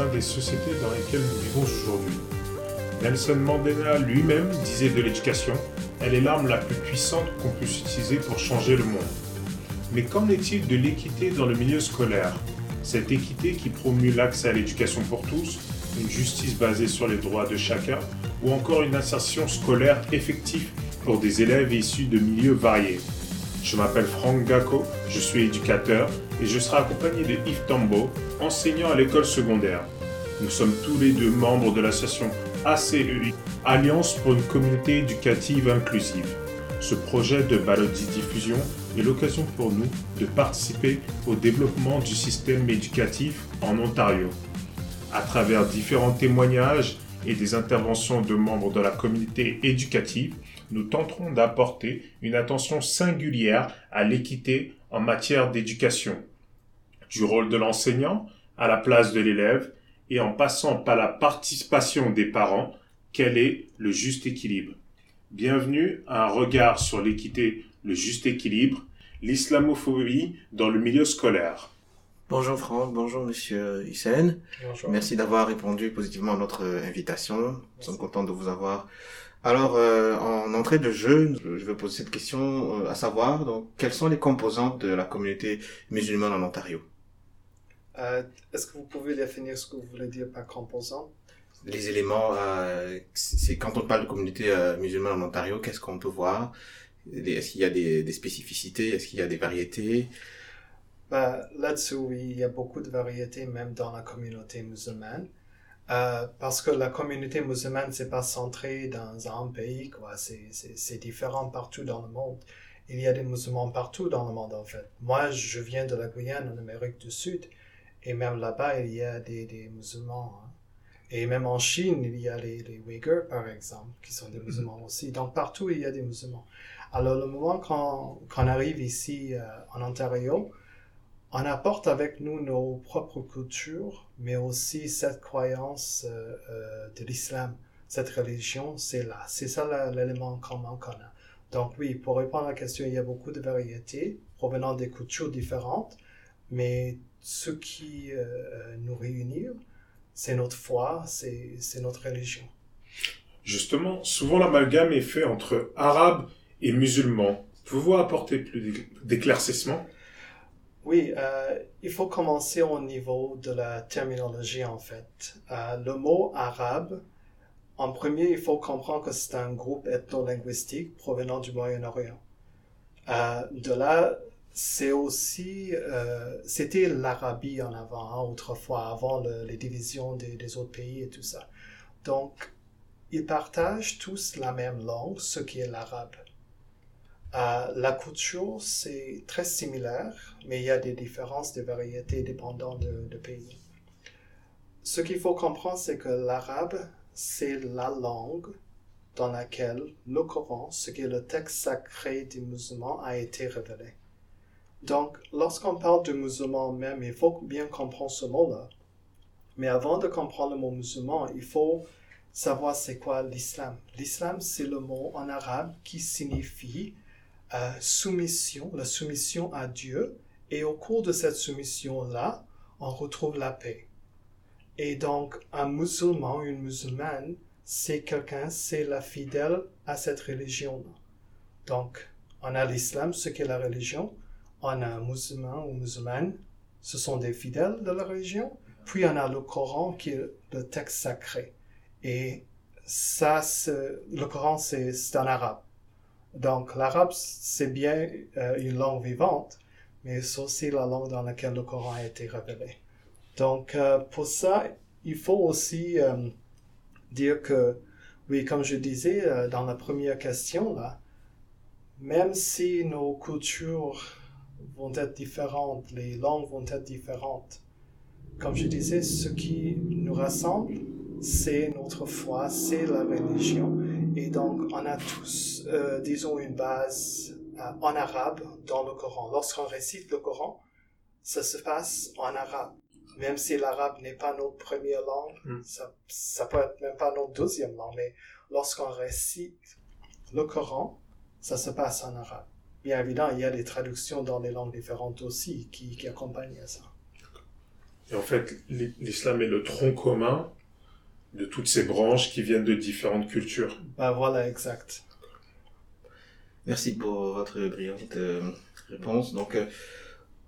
des sociétés dans lesquelles nous vivons aujourd'hui. Nelson Mandela lui-même disait de l'éducation, elle est l'arme la plus puissante qu'on puisse utiliser pour changer le monde. Mais qu'en est-il de l'équité dans le milieu scolaire? Cette équité qui promue l'accès à l'éducation pour tous, une justice basée sur les droits de chacun, ou encore une insertion scolaire effective pour des élèves issus de milieux variés? Je m'appelle Franck Gacco, je suis éducateur et je serai accompagné de Yves Tambo, enseignant à l'école secondaire. Nous sommes tous les deux membres de l'association ACEI, Alliance pour une communauté éducative inclusive. Ce projet de balado-diffusion est l'occasion pour nous de participer au développement du système éducatif en Ontario. À travers différents témoignages et des interventions de membres de la communauté éducative, nous tenterons d'apporter une attention singulière à l'équité en matière d'éducation, du rôle de l'enseignant à la place de l'élève et en passant par la participation des parents, quel est le juste équilibre? Bienvenue à un regard sur l'équité, le juste équilibre, l'islamophobie dans le milieu scolaire. Bonjour Franck, bonjour Monsieur Hussein. Merci d'avoir répondu positivement à notre invitation. Nous sommes contents de vous avoir alors, euh, en entrée de jeu, je vais poser cette question, euh, à savoir, donc, quelles sont les composantes de la communauté musulmane en Ontario? Euh, Est-ce que vous pouvez définir ce que vous voulez dire par composante Les éléments, c'est quand on parle de communauté musulmane en Ontario, qu'est-ce qu'on peut voir? Est-ce qu'il y a des, des spécificités? Est-ce qu'il y a des variétés? Bah, Là-dessus, oui, il y a beaucoup de variétés, même dans la communauté musulmane. Euh, parce que la communauté musulmane, c'est pas centré dans un pays, quoi. C'est différent partout dans le monde. Il y a des musulmans partout dans le monde, en fait. Moi, je viens de la Guyane, en Amérique du Sud, et même là-bas, il y a des, des musulmans. Hein. Et même en Chine, il y a les, les Uyghurs, par exemple, qui sont des mm-hmm. musulmans aussi. Donc, partout, il y a des musulmans. Alors, le moment qu'on arrive ici, euh, en Ontario, on apporte avec nous nos propres cultures, mais aussi cette croyance euh, euh, de l'islam, cette religion, c'est là. C'est ça l'élément commun qu'on a. Donc oui, pour répondre à la question, il y a beaucoup de variétés provenant des cultures différentes, mais ce qui euh, nous réunit, c'est notre foi, c'est notre religion. Justement, souvent l'amalgame est fait entre arabes et musulmans. Pouvez-vous apporter plus d'éclaircissement? Oui, euh, il faut commencer au niveau de la terminologie en fait. Euh, le mot arabe, en premier, il faut comprendre que c'est un groupe ethno-linguistique provenant du Moyen-Orient. Euh, de là, c'est aussi, euh, c'était l'Arabie en avant, hein, autrefois, avant le, les divisions des, autres pays et tout ça. Donc, ils partagent tous la même langue, ce qui est l'arabe. Euh, la culture, c'est très similaire, mais il y a des différences, des variétés dépendant de, de pays. Ce qu'il faut comprendre, c'est que l'arabe, c'est la langue dans laquelle le Coran, ce qui est le texte sacré des musulmans, a été révélé. Donc, lorsqu'on parle de musulman même, il faut bien comprendre ce mot-là. Mais avant de comprendre le mot musulman, il faut savoir c'est quoi l'islam. L'islam, c'est le mot en arabe qui signifie soumission, la soumission à Dieu, et au cours de cette soumission-là, on retrouve la paix. Et donc, un musulman, une musulmane, c'est quelqu'un, c'est la fidèle à cette religion. Donc, on a l'islam, ce qu'est la religion, on a un musulman ou musulmane, ce sont des fidèles de la religion, puis on a le Coran qui est le texte sacré. Et ça, le Coran, c'est en arabe. Donc l'arabe, c'est bien euh, une langue vivante, mais c'est aussi la langue dans laquelle le Coran a été révélé. Donc euh, pour ça, il faut aussi euh, dire que, oui, comme je disais dans la première question, là, même si nos cultures vont être différentes, les langues vont être différentes, comme je disais, ce qui nous rassemble, c'est notre foi, c'est la religion. Et donc, on a tous, euh, disons, une base euh, en arabe dans le Coran. Lorsqu'on récite le Coran, ça se passe en arabe. Même si l'arabe n'est pas notre première langue, hmm. ça, ça peut être même pas notre deuxième langue, mais lorsqu'on récite le Coran, ça se passe en arabe. Bien évidemment, il y a des traductions dans des langues différentes aussi qui, qui accompagnent ça. Et en fait, l'islam est le tronc commun de toutes ces branches qui viennent de différentes cultures. Bah voilà, exact. Merci pour votre brillante euh, réponse. Donc, euh,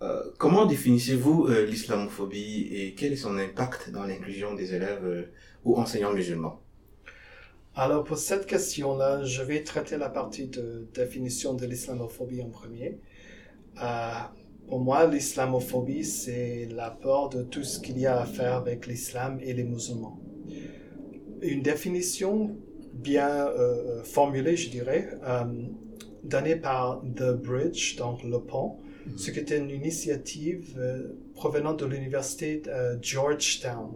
euh, comment définissez-vous l'islamophobie et quel est son impact dans l'inclusion des élèves ou enseignants musulmans? Alors, pour cette question-là, je vais traiter la partie de définition de l'islamophobie en premier. pour moi, l'islamophobie, c'est la peur de tout ce qu'il y a à faire avec l'islam et les musulmans. Une définition bien formulée, je dirais, donné par The Bridge, donc le pont, mhm. ce qui était une initiative euh, provenant de l'université euh, Georgetown.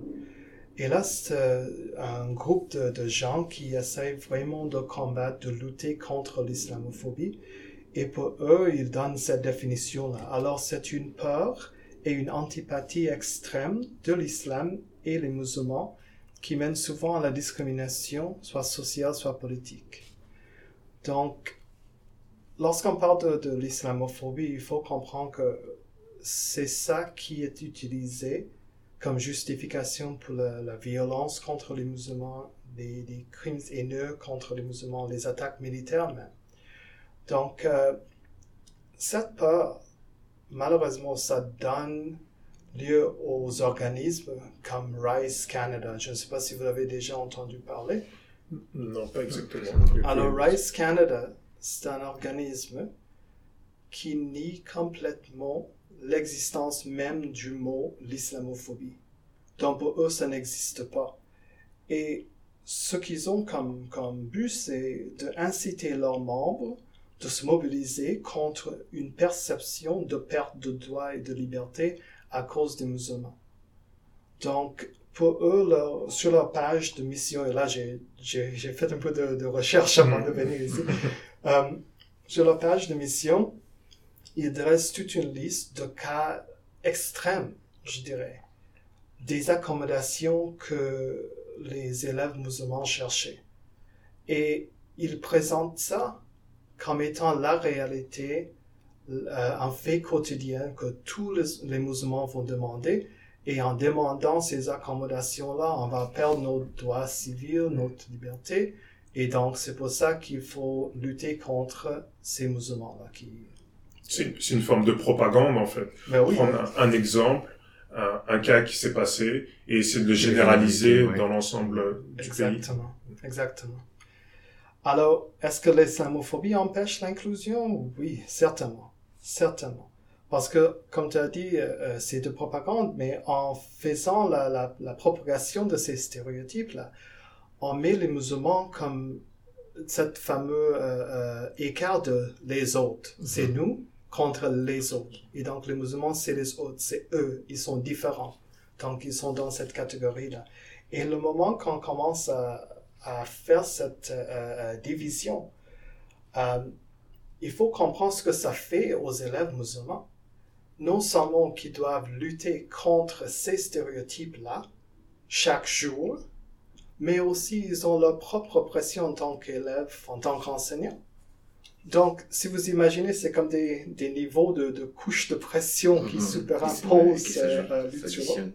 Et là, c'est euh, un groupe de, gens qui essayent vraiment de combattre, de lutter contre l'islamophobie. Et pour eux, ils donnent cette définition-là. Alors, c'est une peur et une antipathie extrême de l'islam et les musulmans qui mènent souvent à la discrimination, soit sociale, soit politique. Donc, lorsqu'on parle de, l'islamophobie, il faut comprendre que c'est ça qui est utilisé comme justification pour la, violence contre les musulmans, les, crimes haineux contre les musulmans, les attaques militaires même. Donc, euh, cette peur, malheureusement, ça donne lieu aux organismes comme Rice Canada. Je ne sais pas si vous avez déjà entendu parler. Non, pas exactement. Alors, Rice Canada, c'est un organisme qui nie complètement l'existence même du mot l'islamophobie. Donc pour eux, ça n'existe pas. Et ce qu'ils ont comme, comme but, c'est d'inciter leurs membres de se mobiliser contre une perception de perte de droits et de liberté à cause des musulmans. Donc, pour eux, sur leur page de mission, et là j'ai fait un peu de, de recherche avant de venir ici, euh, sur la page de mission, il dresse toute une liste de cas extrêmes, je dirais, des accommodations que les élèves musulmans cherchaient. Et il présente ça comme étant la réalité, euh, un fait quotidien que tous les, musulmans vont demander. Et en demandant ces accommodations-là, on va perdre nos droits civils, notre liberté, et donc, c'est pour ça qu'il faut lutter contre ces musulmans-là. Qui... C'est une forme de propagande, en fait. Ben Prendre un, exemple, un, cas qui s'est passé, et essayer de le généraliser dans l'ensemble du Exactement. Exactement. Alors, est-ce que l'islamophobie empêche l'inclusion? Oui, certainement. Certainement. Parce que, comme tu as dit, euh, euh, c'est de propagande, mais en faisant la, la, la propagation de ces stéréotypes-là, on met les musulmans comme cette fameux euh, euh, écart de les autres. C'est mhm. nous contre les autres. Et donc les musulmans, c'est les autres, c'est eux, ils sont différents. Donc ils sont dans cette catégorie-là. Et le moment qu'on commence à, faire cette euh, division, il faut comprendre ce que ça fait aux élèves musulmans. Non seulement qu'ils doivent lutter contre ces stéréotypes-là chaque jour, mais aussi ils ont leur propre pression en tant qu'élève, en tant qu'enseignant. Donc, si vous imaginez, c'est comme des, des niveaux de, de couches de pression qui mm-hmm. superimposent euh, euh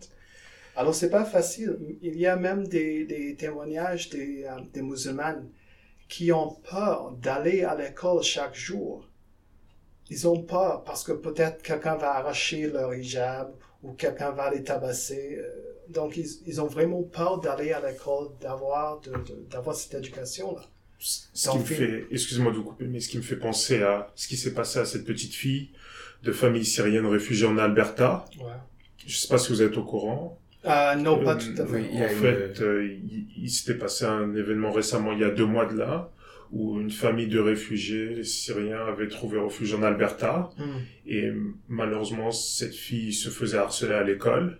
Alors, c'est pas facile. Il y a même des, des témoignages des, euh, des musulmanes qui ont peur d'aller à l'école chaque jour. Ils ont peur parce que peut-être quelqu'un va arracher leur hijab ou quelqu'un va les tabasser. Donc, ils, ont vraiment peur d'aller à l'école, d'avoir, d'avoir cette éducation-là. Ce qui me fait, excusez-moi de vous couper, mais ce qui me fait penser à ce qui s'est passé à cette petite fille de famille syrienne réfugiée en Alberta. Ouais. Je sais pas si vous êtes au courant. Euh, non, pas tout à fait. en fait, euh, il, s'était passé un événement récemment, il y a deux mois de là, où une famille de réfugiés syriens avait trouvé refuge en Alberta. Hmm. Et malheureusement, cette fille se faisait harceler à l'école.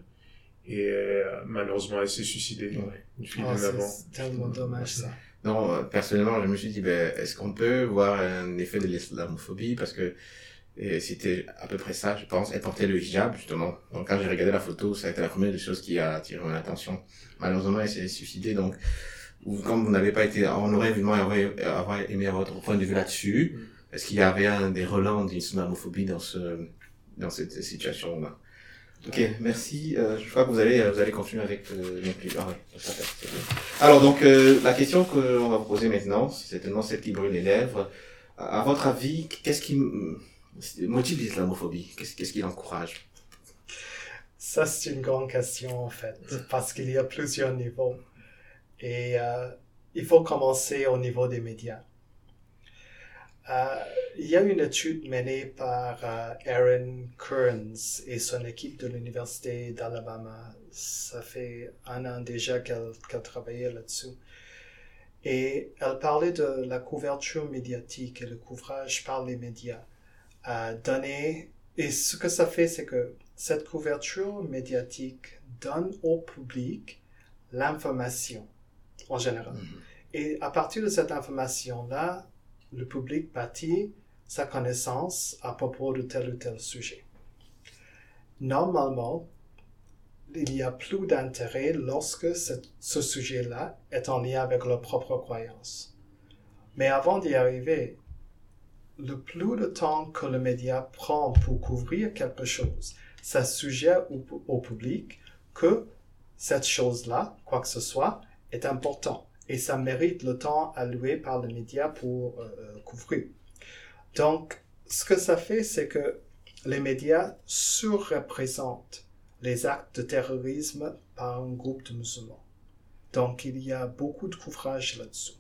Et euh, malheureusement, elle s'est suicidée. Une fille oh, C'est tellement dommage ça. Non, euh, personnellement, je me suis dit, ben, est-ce qu'on peut voir un effet de l'islamophobie? Parce que c'était à peu près ça, je pense. Elle portait le hijab, justement. Donc quand j'ai regardé la photo, ça a été la première des choses qui a attiré mon attention. Malheureusement, elle s'est suicidée. Donc, comme vous n'avez pas été, on aurait évidemment avoir aimé votre point de vue là-dessus. Mm. Est-ce qu'il y avait un des relents d'islamophobie dans ce, dans cette situation-là? Ok, merci. Euh, je crois que vous allez, vous allez continuer avec euh, ah, ouais, Alors donc euh, la question que on va vous poser maintenant, c'est tellement celle qui brûle les. À, votre avis, qu'est-ce qui motive l'islamophobie? Qu'est-ce qui l'encourage? Ça c'est une grande question en fait, parce qu'il y a plusieurs niveaux et euh, il faut commencer au niveau des médias. Euh, il y a une étude menée par Aaron Kearns et son équipe de l'Université d'Alabama. Ça fait un an déjà qu'elle travaillait là-dessus. Et elle parlait de la couverture médiatique et le couvrage par les médias donné. Et ce que ça fait, c'est que cette couverture médiatique donne au public l'information en général. Mm-hmm. Et à partir de cette information-là, le public bâtit sa connaissance à propos de tel ou tel sujet. Normalement, il y a plus d'intérêt lorsque ce, sujet-là est en lien avec leur propre croyance. Mais avant d'y arriver, le plus de temps que le média prend pour couvrir quelque chose, ça suggère au public que cette chose-là, quoi que ce soit, est important et ça mérite le temps alloué par les médias pour euh, couvrir. Donc, ce que ça fait, c'est que les médias surreprésentent les actes de terrorisme par un groupe de musulmans. Donc, il y a beaucoup de couvrage là-dessous.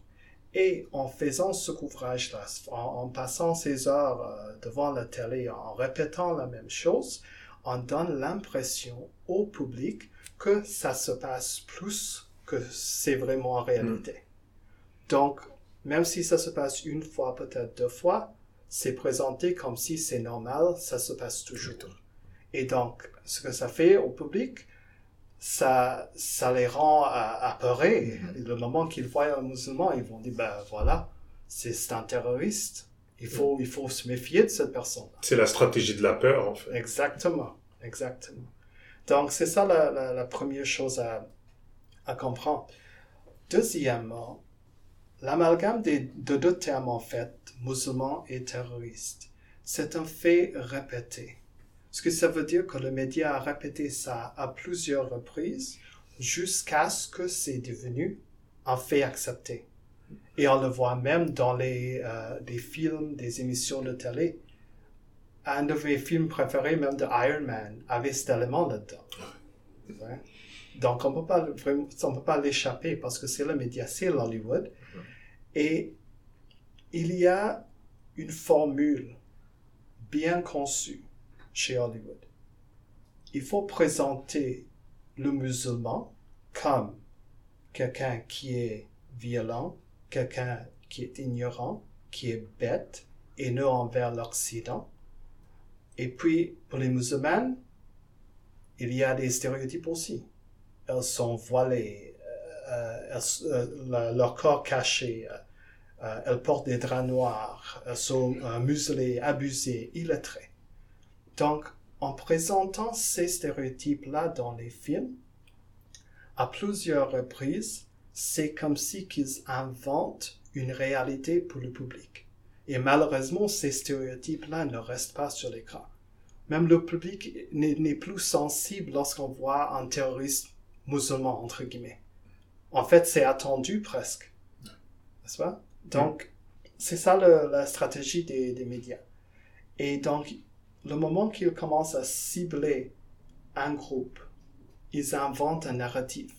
Et en faisant ce couvrage-là, en, passant ces heures euh, devant la télé, en répétant la même chose, on donne l'impression au public que ça se passe plus que c'est vraiment en réalité. Mm. Donc, même si ça se passe une fois, peut-être deux fois, c'est présenté comme si c'est normal, ça se passe toujours. Et donc, ce que ça fait au public, ça, ça les rend apeurés. Mm-hmm. Le moment qu'ils voient un musulman, ils vont dire, ben voilà, c'est un terroriste. Il faut, il faut se méfier de cette personne. C'est la stratégie de la peur, en fait. Exactement, exactement. Donc, c'est ça la, la première chose à, à comprendre. Deuxièmement, l'amalgame de deux termes en fait, musulman et terroriste, c'est un fait répété. Ce que ça veut dire que le média a répété ça à plusieurs reprises jusqu'à ce que c'est devenu un fait accepté. Et on le voit même dans les, euh, des films, des émissions de télé. Un de mes films préférés, même de Iron Man, avait cet élément là-dedans. Ouais. Donc, on ne peut pas l'échapper parce que c'est le média, c'est l'Hollywood. Et il y a une formule bien conçue chez Hollywood. Il faut présenter le musulman comme quelqu'un qui est violent, quelqu'un qui est ignorant, qui est bête, haineux envers l'Occident. Et puis, pour les musulmanes, il y a des stéréotypes aussi elles sont voilées, euh, euh, leur corps caché, euh, elles portent des draps noirs, elles sont muselées, abusées, illettrées. Donc, en présentant ces stéréotypes-là dans les films, à plusieurs reprises, c'est comme si qu'ils inventent une réalité pour le public. Et malheureusement, ces stéréotypes-là ne restent pas sur l'écran. Même le public n'est plus sensible lorsqu'on voit un terroriste musulman, entre guillemets. En fait, c'est attendu presque. N'est-ce pas? Donc, c'est ça la stratégie des, des, médias. Et donc, le moment qu'ils commencent à cibler un groupe, ils inventent un narratif.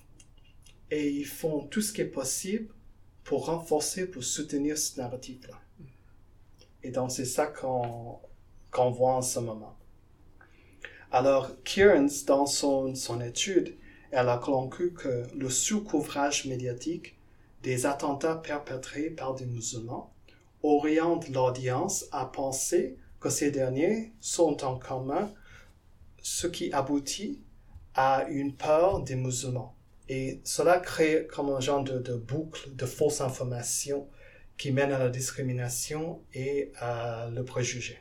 Et ils font tout ce qui est possible pour renforcer, pour soutenir ce narratif-là. Et donc, c'est ça qu'on voit en ce moment. Alors, Kearns, dans son, son étude, elle a conclu que le sous-couvrage médiatique des attentats perpétrés par des musulmans oriente l'audience à penser que ces derniers sont en commun, ce qui aboutit à une peur des musulmans. Et cela crée comme un genre de, de boucle de fausses informations qui mène à la discrimination et à le préjugé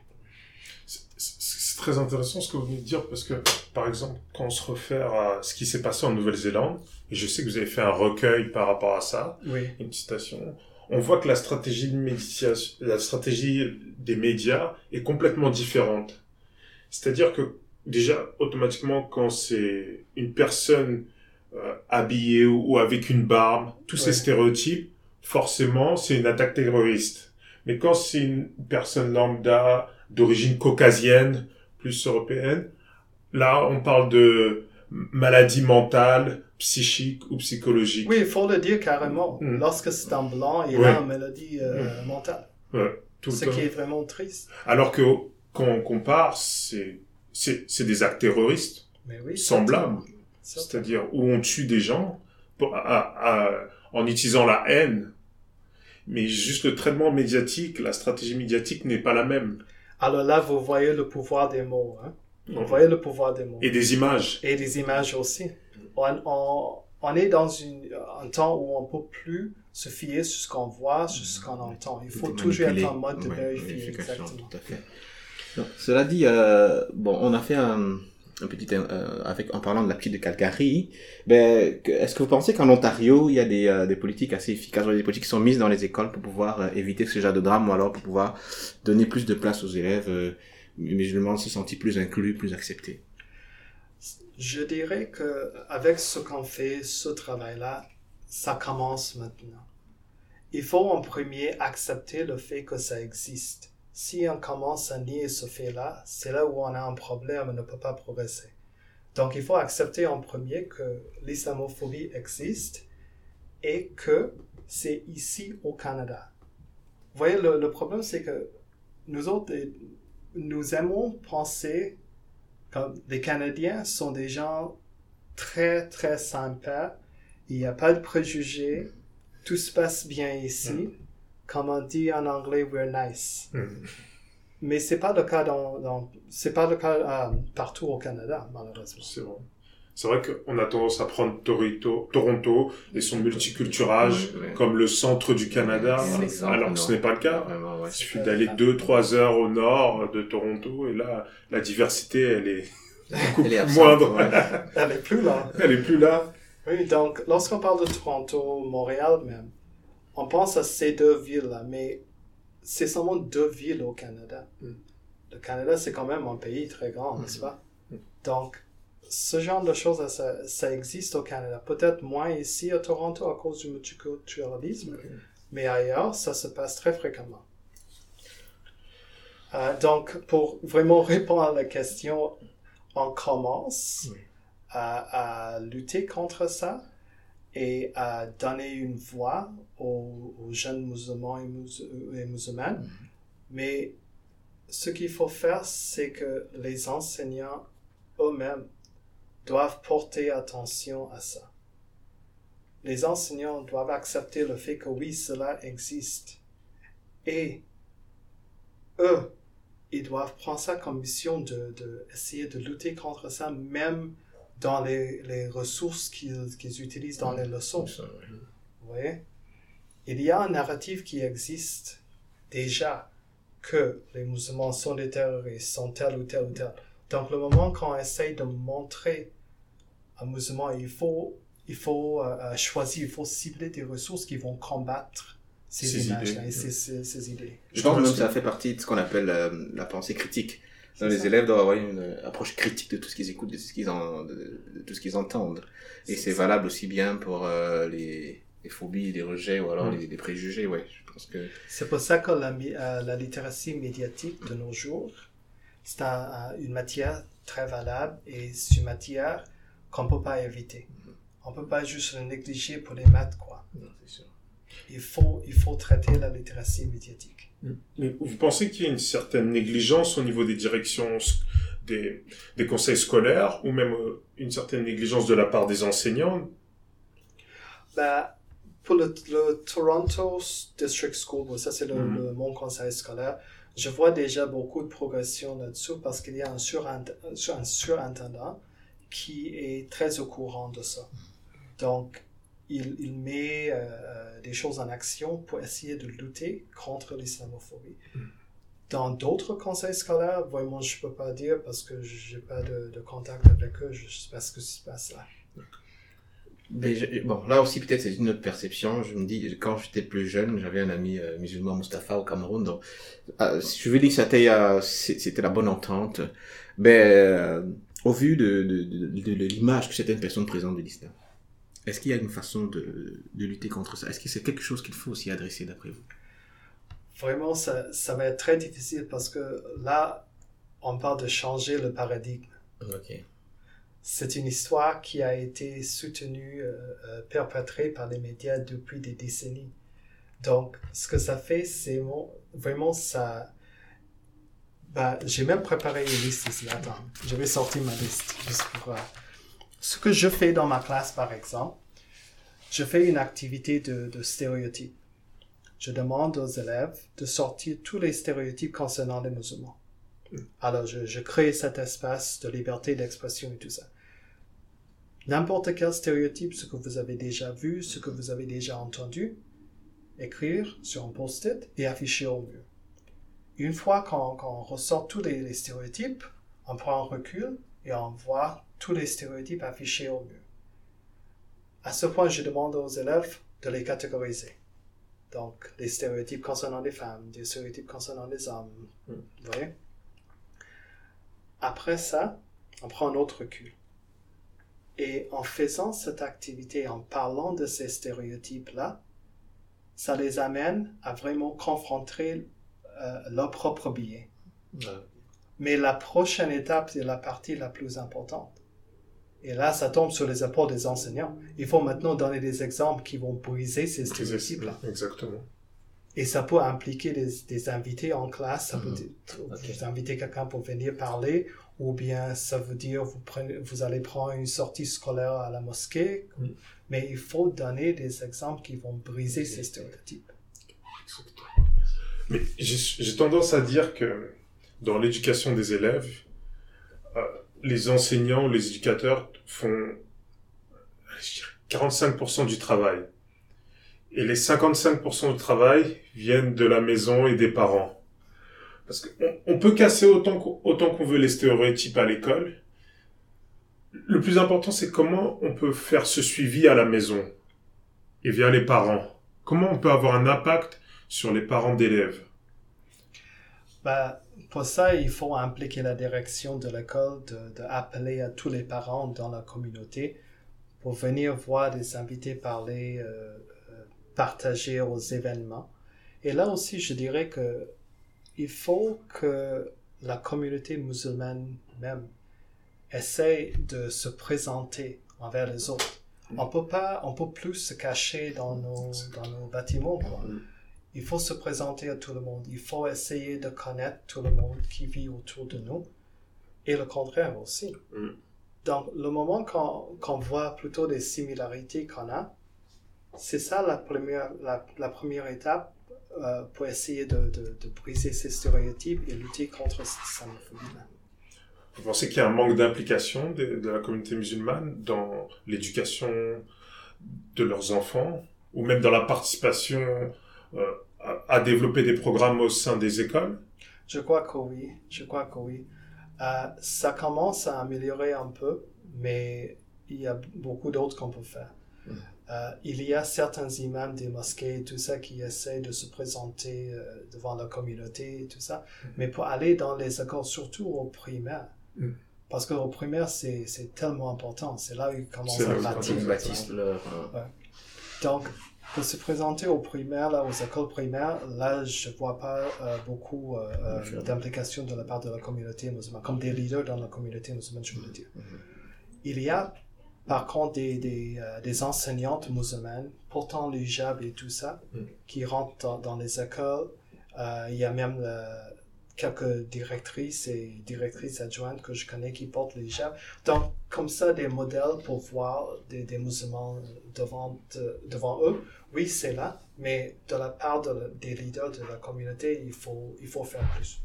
c'est très intéressant ce que vous venez de dire parce que, par exemple, quand on se réfère à ce qui s'est passé en Nouvelle-Zélande, et je sais que vous avez fait un recueil par rapport à ça, une citation, on voit que la stratégie, de la stratégie des médias est complètement différente. C'est-à-dire que déjà, automatiquement, quand c'est une personne euh, habillée ou, avec une barbe, tous ces stéréotypes, forcément, c'est une attaque terroriste. Mais quand c'est une personne lambda, d'origine caucasienne, plus européenne, là, on parle de maladie mentale, psychique ou psychologique. Oui, il faut le dire carrément. Hmm. Lorsque c'est un blanc, il a une maladie euh, hmm. mentale. Ouais, tout Ce qui est vraiment triste. Alors que quand on compare, c'est c'est des actes terroristes oui, semblables. C'est-à-dire où on tue des gens en utilisant la haine. Mais juste le traitement médiatique, la stratégie médiatique n'est pas la même. Alors là, vous voyez le pouvoir des mots. Hein? Vous voyez le pouvoir des mots. Et des images. Et des images aussi. On, on, est dans une, un temps où on ne peut plus se fier sur ce qu'on voit, sur ce qu'on entend. Il faut toujours être en mode de vérifier. Exactement. Tout à fait cela dit, euh, bon, on a fait un, un petit euh, avec en parlant de la petite de Calgary. Ben, est-ce que vous pensez qu'en Ontario, il y a des, euh, des politiques assez efficaces, des politiques qui sont mises dans les écoles pour pouvoir éviter ce genre de drame, ou alors pour pouvoir donner plus de place aux élèves musulmans, se sentir plus inclus, plus acceptés? Je dirais que avec ce qu'on fait, ce travail-là, ça commence maintenant. Il faut en premier accepter le fait que ça existe si on commence à nier ce fait-là, c'est là où on a un problème et ne peut pas progresser. Donc il faut accepter en premier que l'islamophobie existe et que c'est ici au Canada. Vous voyez, le, problème c'est que nous autres, nous aimons penser que les Canadiens sont des gens très très sympas, il n'y a pas de préjugés, tout se passe bien ici. Mm comme on dit en anglais, we're nice. Hmm. Mais c'est pas le cas dans, c'est pas le cas euh, partout au Canada, malheureusement. C'est. C'est vrai qu'on a tendance à prendre Toronto, Toronto et son multiculturage comme le centre du Canada, alors que ce n'est pas le cas. Il suffit d'aller deux, trois heures au nord de Toronto et là, la diversité, elle est beaucoup moindre. elle est plus là. Elle est plus là. Oui, donc lorsqu'on parle de Toronto, Montréal même, on pense à ces deux villes-là, mais c'est seulement deux villes au Canada. Hmm. Le Canada, c'est quand même un pays très grand, n'est-ce pas? Hmm. Donc, ce genre de choses, ça, ça existe au Canada. Peut-être moins ici à Toronto à cause du multiculturalisme, mais ailleurs, ça se passe très fréquemment. Euh, donc, pour vraiment répondre à la question, on commence à, à, lutter contre ça et à donner une voix aux, jeunes musulmans et, musulmanes. Mhm. Mais ce qu'il faut faire, c'est que les enseignants eux-mêmes doivent porter attention à ça. Les enseignants doivent accepter le fait que oui, cela existe. Et eux, ils doivent prendre ça comme mission de, de essayer de lutter contre ça, même dans les, les ressources qu'ils utilisent dans les leçons. Vous voyez? Il y a un narratif qui existe déjà que les musulmans sont des terroristes, sont tel ou tel ou tel. Donc le moment qu'on essaye de montrer un musulman, il faut, il faut euh, euh, choisir, il faut cibler des ressources qui vont combattre ces, images-là et ces, ces, idées. Je pense que ça fait partie de ce qu'on appelle euh, la pensée critique les élèves doivent avoir une approche critique de tout ce qu'ils écoutent, de, ce qu'ils de, tout ce qu'ils entendent. Et c'est valable aussi bien pour euh, les, les, phobies, les rejets ou alors mm. les, préjugés. Ouais, je pense que. C'est pour ça que la, euh, la littératie médiatique de nos jours, c'est une matière très valable et c'est une matière qu'on peut pas éviter. Mm. On peut pas juste le négliger pour les maths, quoi. Il faut, il faut traiter la littératie médiatique. Vous pensez qu'il y a une certaine négligence au niveau des directions des, des conseils scolaires ou même euh, une certaine négligence de la part des enseignants? Bah, Pour le, Toronto District School, ça c'est le, mm-hmm. mon conseil scolaire, je vois déjà beaucoup de progression là-dessus parce qu'il y a un, un surintendant qui est très au courant de ça. Donc, il, il met euh, des choses en action pour essayer de lutter contre l'islamophobie. Hmm. Dans d'autres conseils scolaires, vraiment, je ne peux pas dire parce que je n'ai pas de, de, contact avec eux, je ne sais pas ce qui se passe là. Bon, là aussi peut-être c'est une autre perception. Je me dis, quand j'étais plus jeune, j'avais un ami euh, musulman, Mustapha, au Cameroun. Donc, euh, je veux dire que c'était, euh, c'était la bonne entente. Mais euh, au vu de, de, de, de l'image que certaines personnes présentent de l'islam, est-ce qu'il y a une façon de, de lutter contre ça? Est-ce que c'est quelque chose qu'il faut aussi adresser d'après vous? Vraiment, ça, ça va être très difficile parce que là, on parle de changer le paradigme. Ok. C'est une histoire qui a été soutenue, euh, euh, perpétrée par les médias depuis des décennies. Donc, ce que ça fait, c'est vraiment ça. Bah, j'ai même préparé une liste ici. Attends, je vais sortir ma liste juste pour. Euh, ce que je fais dans ma classe, par exemple, je fais une activité de, de stéréotype. Je demande aux élèves de sortir tous les stéréotypes concernant les musulmans. Alors, je, je crée cet espace de liberté d'expression et tout ça. N'importe quel stéréotype, ce que vous avez déjà vu, ce que vous avez déjà entendu, écrire sur un post-it et afficher au mur. Une fois qu'on ressort tous les, les, stéréotypes, on prend un recul et on voit tous les stéréotypes affichés au mur. À ce point, je demande aux élèves de les catégoriser. Donc, les stéréotypes concernant les femmes, les stéréotypes concernant les hommes. Vous voyez? Après ça, on prend un autre recul. Et en faisant cette activité, en parlant de ces stéréotypes-là, ça les amène à vraiment confronter euh, leur propre biais. Mais la prochaine étape, c'est la partie la plus importante. Et là, ça tombe sur les épaules des enseignants. Il faut maintenant donner des exemples qui vont briser ces stéréotypes-là. Exactement. Et ça peut impliquer des, des invités en classe, ça peut Mhm. Ok. vous inviter quelqu'un pour venir parler, ou bien ça veut dire vous, prenez, vous allez prendre une sortie scolaire à la mosquée. Mhm. Mais il faut donner des exemples qui vont briser ces stéréotypes. Mais j'ai tendance à dire que dans l'éducation des élèves, euh, les enseignants, les éducateurs font je dirais, 45% du travail. Et les 55% du travail viennent de la maison et des parents. Parce qu'on on peut casser autant qu'on autant qu'on veut les stéréotypes à l'école. Le plus important, c'est comment on peut faire ce suivi à la maison et via les parents. Comment on peut avoir un impact sur les parents d'élèves? Bah, pour ça, il faut impliquer la direction de l'école, de, de appeler à tous les parents dans la communauté pour venir voir des invités parler, euh, partager aux événements. Et là aussi, je dirais que il faut que la communauté musulmane même essaye de se présenter envers les autres. On peut pas, on peut plus se cacher dans nos, dans nos bâtiments, quoi. Il faut se présenter à tout le monde. Il faut essayer de connaître tout le monde qui vit autour de nous. Et le contraire aussi. Mm. Donc, le moment qu'on qu'on voit plutôt des similarités qu'on a, c'est ça la première, la, la première étape euh, pour essayer de, de, de briser ces stéréotypes et lutter contre cette islamophobie-là. Vous pensez qu'il y a un manque d'implication de, de la communauté musulmane dans l'éducation de leurs enfants ou même dans la participation euh, à, à développer des programmes au sein des écoles? Je crois que oui. Je crois que oui. Euh, ça commence à améliorer un peu, mais il y a beaucoup d'autres qu'on peut faire. Euh, il y a certains imams des mosquées et tout ça qui essaient de se présenter euh, devant la communauté et tout ça. Mais pour aller dans les écoles, surtout au primaire, Mhm. parce qu'au primaire, c'est c'est tellement important. C'est là où ils commencent à leur... euh, Donc, pour se présenter aux primaires, là, aux écoles primaires, là, je vois pas euh, beaucoup euh, d'implication de la part de la communauté musulmane, comme des leaders dans la communauté musulmane, je veux dire. Mhm. Il y a, par contre, des, des, euh, des enseignantes musulmanes portant le hijab et tout ça, Mhm. qui rentrent dans, dans les écoles. Euh, il y a même euh, quelques directrices et directrices adjointes que je connais qui portent le hijab. Donc, comme ça, des modèles pour voir des, des musulmans devant, de- devant eux. Oui, c'est là, mais de la part de des leaders de la communauté, il faut, il faut faire plus.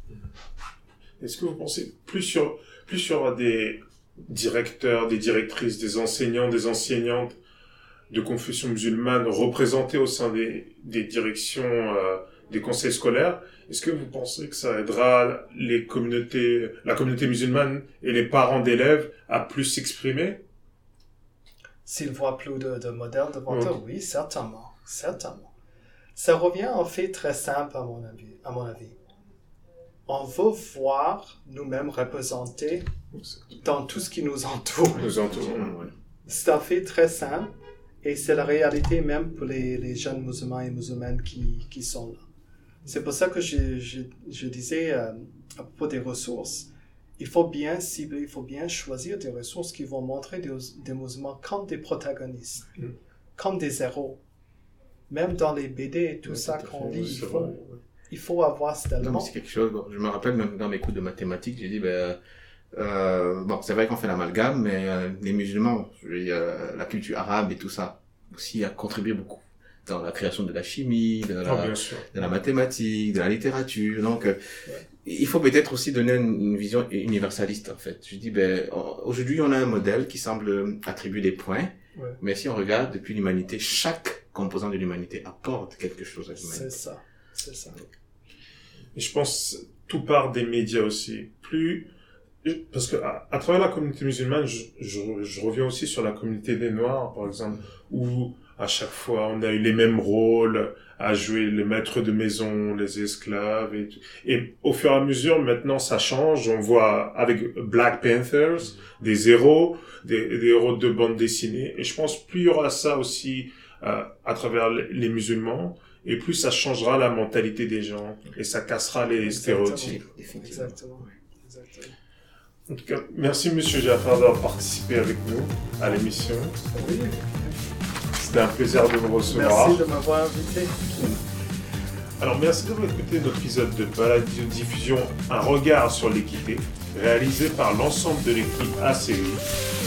Est-ce que vous pensez plus sur plus sur des directeurs, des directrices, des enseignants, des enseignantes de confession musulmane représentés au sein des, des directions euh, des conseils scolaires Est-ce que vous pensez que ça aidera les communautés, la communauté musulmane et les parents d'élèves à plus s'exprimer? S'ils voient plus de, de modèles de voitures, oui, certainement, certainement. Ça revient en fait très simple à mon avis. À mon avis. On veut voir nous-mêmes représentés dans tout ce qui nous entoure. Nous entoure, C'est un fait très simple et c'est la réalité même pour les, les, jeunes musulmans et musulmanes qui, qui sont là. C'est pour ça que je, je, je disais euh, à propos des ressources, il faut bien cibler, il faut bien choisir des ressources qui vont montrer des, des musulmans comme des protagonistes, mm. comme des héros. Même dans les BD et tout ça qu'on lit, il faut, il faut avoir cet élément. C'est quelque chose, je me rappelle même dans mes cours de mathématiques, j'ai dit, ben, euh, bon, c'est vrai qu'on fait l'amalgame, mais euh, les musulmans, euh, la culture arabe et tout ça, aussi a contribué beaucoup dans la création de la chimie, de la, oh, de la mathématique, de la littérature. Donc, euh, il faut peut-être aussi donner une, vision universaliste, en fait. Je dis, ben, aujourd'hui, on a un modèle qui semble attribuer des points, mais si on regarde depuis l'humanité, chaque composant de l'humanité apporte quelque chose à l'humanité. C'est ça, c'est ça. Et je pense, tout part des médias aussi. Plus, parce que à, travers la communauté musulmane, je, je, je, reviens aussi sur la communauté des Noirs, par exemple, où à chaque fois on a eu les mêmes rôles à jouer les maîtres de maison, les esclaves et Et au fur et à mesure, maintenant, ça change. On voit avec Black Panthers des héros, des, des héros de bande dessinée. Et je pense plus il y aura ça aussi euh, à travers les musulmans, et plus ça changera la mentalité des gens et ça cassera les stéréotypes. Exactement. En tout cas, merci Monsieur Jaffar d'avoir participé avec nous à l'émission. Oui. C'était un plaisir de vous recevoir. Merci de m'avoir invité. Alors merci d'avoir écouté notre épisode de Balade Diffusion Un regard sur l'équité, réalisé par l'ensemble de l'équipe ACI.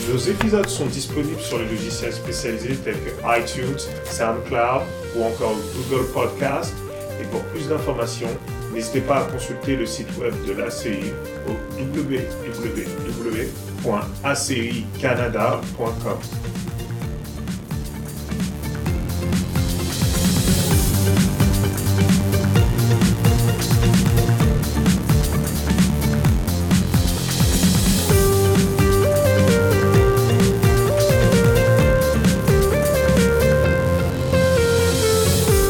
Nos épisodes sont disponibles sur les logiciels spécialisés tels que iTunes, SoundCloud ou encore Google Podcast. Et pour plus d'informations, n'hésitez pas à consulter le site web de l'ACI au www.acicanada.com.